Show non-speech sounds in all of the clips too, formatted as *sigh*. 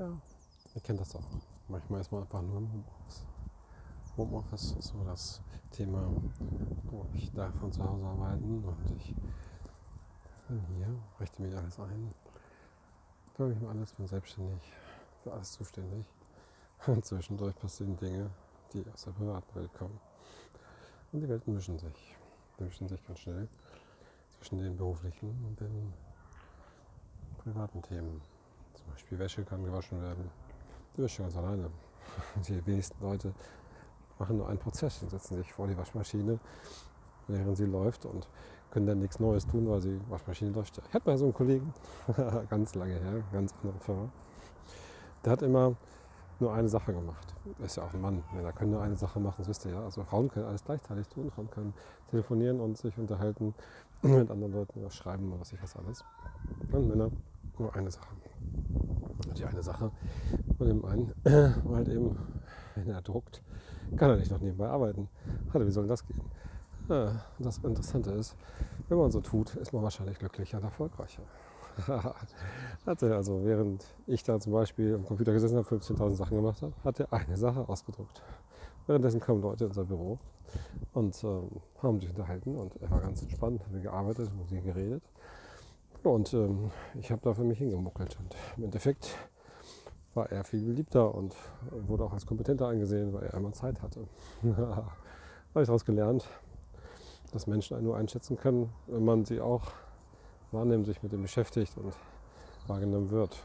Ja, ihr kennt das auch. Manchmal ist man einfach nur im Homeoffice. Homeoffice ist so das Thema, wo ich darf von zu Hause arbeiten und ich bin hier, richte mir alles ein, kümmere mich um alles, bin selbstständig, für alles zuständig. Und zwischendurch passieren Dinge, die aus der privaten Welt kommen. Und die Welten mischen sich. Die mischen sich ganz schnell zwischen den beruflichen und den privaten Themen. Zum Beispiel Wäsche kann gewaschen werden. Die Wäsche ganz alleine. *laughs* Die wenigsten Leute machen nur einen Prozess und setzen sich vor die Waschmaschine, während sie läuft und können dann nichts Neues tun, weil die Waschmaschine läuft. Ich hatte mal so einen Kollegen, *laughs* ganz lange her, ganz andere Firma. Der hat immer nur eine Sache gemacht. Ist ja auch ein Mann. Männer können nur eine Sache machen, das wisst ihr ja. Also Frauen können alles gleichzeitig tun. Frauen können telefonieren und sich unterhalten *clears throat* mit anderen Leuten oder schreiben oder was ich was alles. Und Männer nur eine Sache. Und die eine Sache von dem einen *clears throat* war halt eben, wenn er druckt, kann er nicht noch nebenbei arbeiten. Hallo, wie soll das gehen? Ja, das Interessante ist, wenn man so tut, ist man wahrscheinlich glücklicher und erfolgreicher. *laughs* hatte also, während ich da zum Beispiel am Computer gesessen habe, 15.000 Sachen gemacht habe, hat er eine Sache ausgedruckt. Währenddessen kamen Leute in unser Büro und ähm, haben sich unterhalten und er war ganz entspannt, haben gearbeitet, mit ihm geredet. Und ähm, ich habe da für mich hingemuckelt. Und im Endeffekt war er viel beliebter und wurde auch als kompetenter angesehen, weil er einmal Zeit hatte. *laughs* habe ich daraus gelernt, dass Menschen einen nur einschätzen können, wenn man sie auch wahrnimmt, sich mit dem beschäftigt und wahrgenommen wird.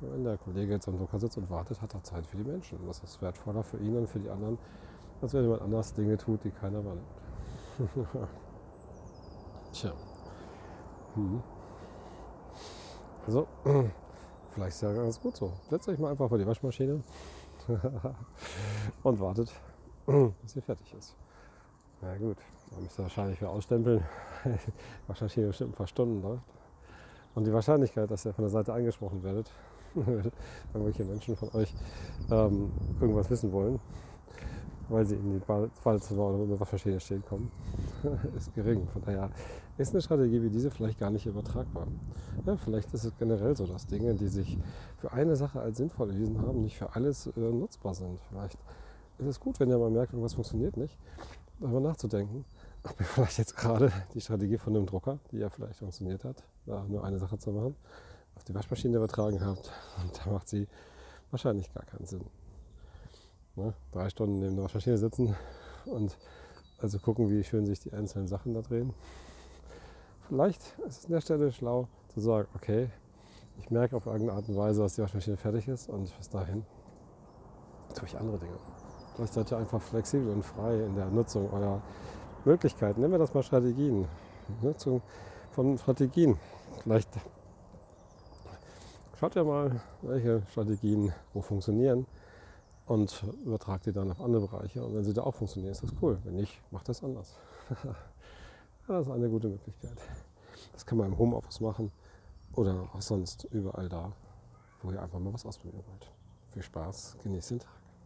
Und wenn der Kollege jetzt am Drucker sitzt und wartet, hat er Zeit für die Menschen. Das ist wertvoller für ihn und für die anderen, als wenn jemand anders Dinge tut, die keiner wahrnimmt. *laughs* Tja. Hm. Also, *clears throat* vielleicht ist ja ganz gut so. Setzt euch mal einfach vor die Waschmaschine *laughs* und wartet, *clears throat* bis sie fertig ist. Na gut, man müsste wahrscheinlich wieder ausstempeln. *laughs* Wahrscheinlich bestimmt ein paar Stunden läuft. Und die Wahrscheinlichkeit, dass ihr von der Seite angesprochen werdet, *laughs* irgendwelche Menschen von euch ähm, irgendwas wissen wollen, weil sie in die Badezimmer oder in der Waschmaschine stehen kommen, *laughs* ist gering. Von daher ist eine Strategie wie diese vielleicht gar nicht übertragbar. Ja, vielleicht ist es generell so, dass Dinge, die sich für eine Sache als sinnvoll erwiesen haben, nicht für alles äh, nutzbar sind. Vielleicht ist es gut, wenn ihr mal merkt, irgendwas funktioniert nicht, darüber nachzudenken, ob ihr vielleicht jetzt gerade die Strategie von einem Drucker, die ja vielleicht funktioniert hat, nur eine Sache zu machen, auf die Waschmaschine übertragen habt. Und da macht sie wahrscheinlich gar keinen Sinn. Ne? Drei Stunden neben der Waschmaschine sitzen und also gucken, wie schön sich die einzelnen Sachen da drehen. Vielleicht ist es an der Stelle schlau zu sagen, okay, ich merke auf irgendeine Art und Weise, dass die Waschmaschine fertig ist und bis dahin tue ich andere Dinge. Vielleicht seid ihr einfach flexibel und frei in der Nutzung eurer Möglichkeiten. Nennen wir das mal Strategien. Nutzung von Strategien. Vielleicht schaut ihr mal, welche Strategien wo funktionieren und übertragt die dann auf andere Bereiche. Und wenn sie da auch funktionieren, ist das cool. Wenn nicht, macht das anders. *laughs* das ist eine gute Möglichkeit. Das kann man im Homeoffice machen oder auch sonst überall da, wo ihr einfach mal was ausprobieren wollt. Viel Spaß, genießt den Tag.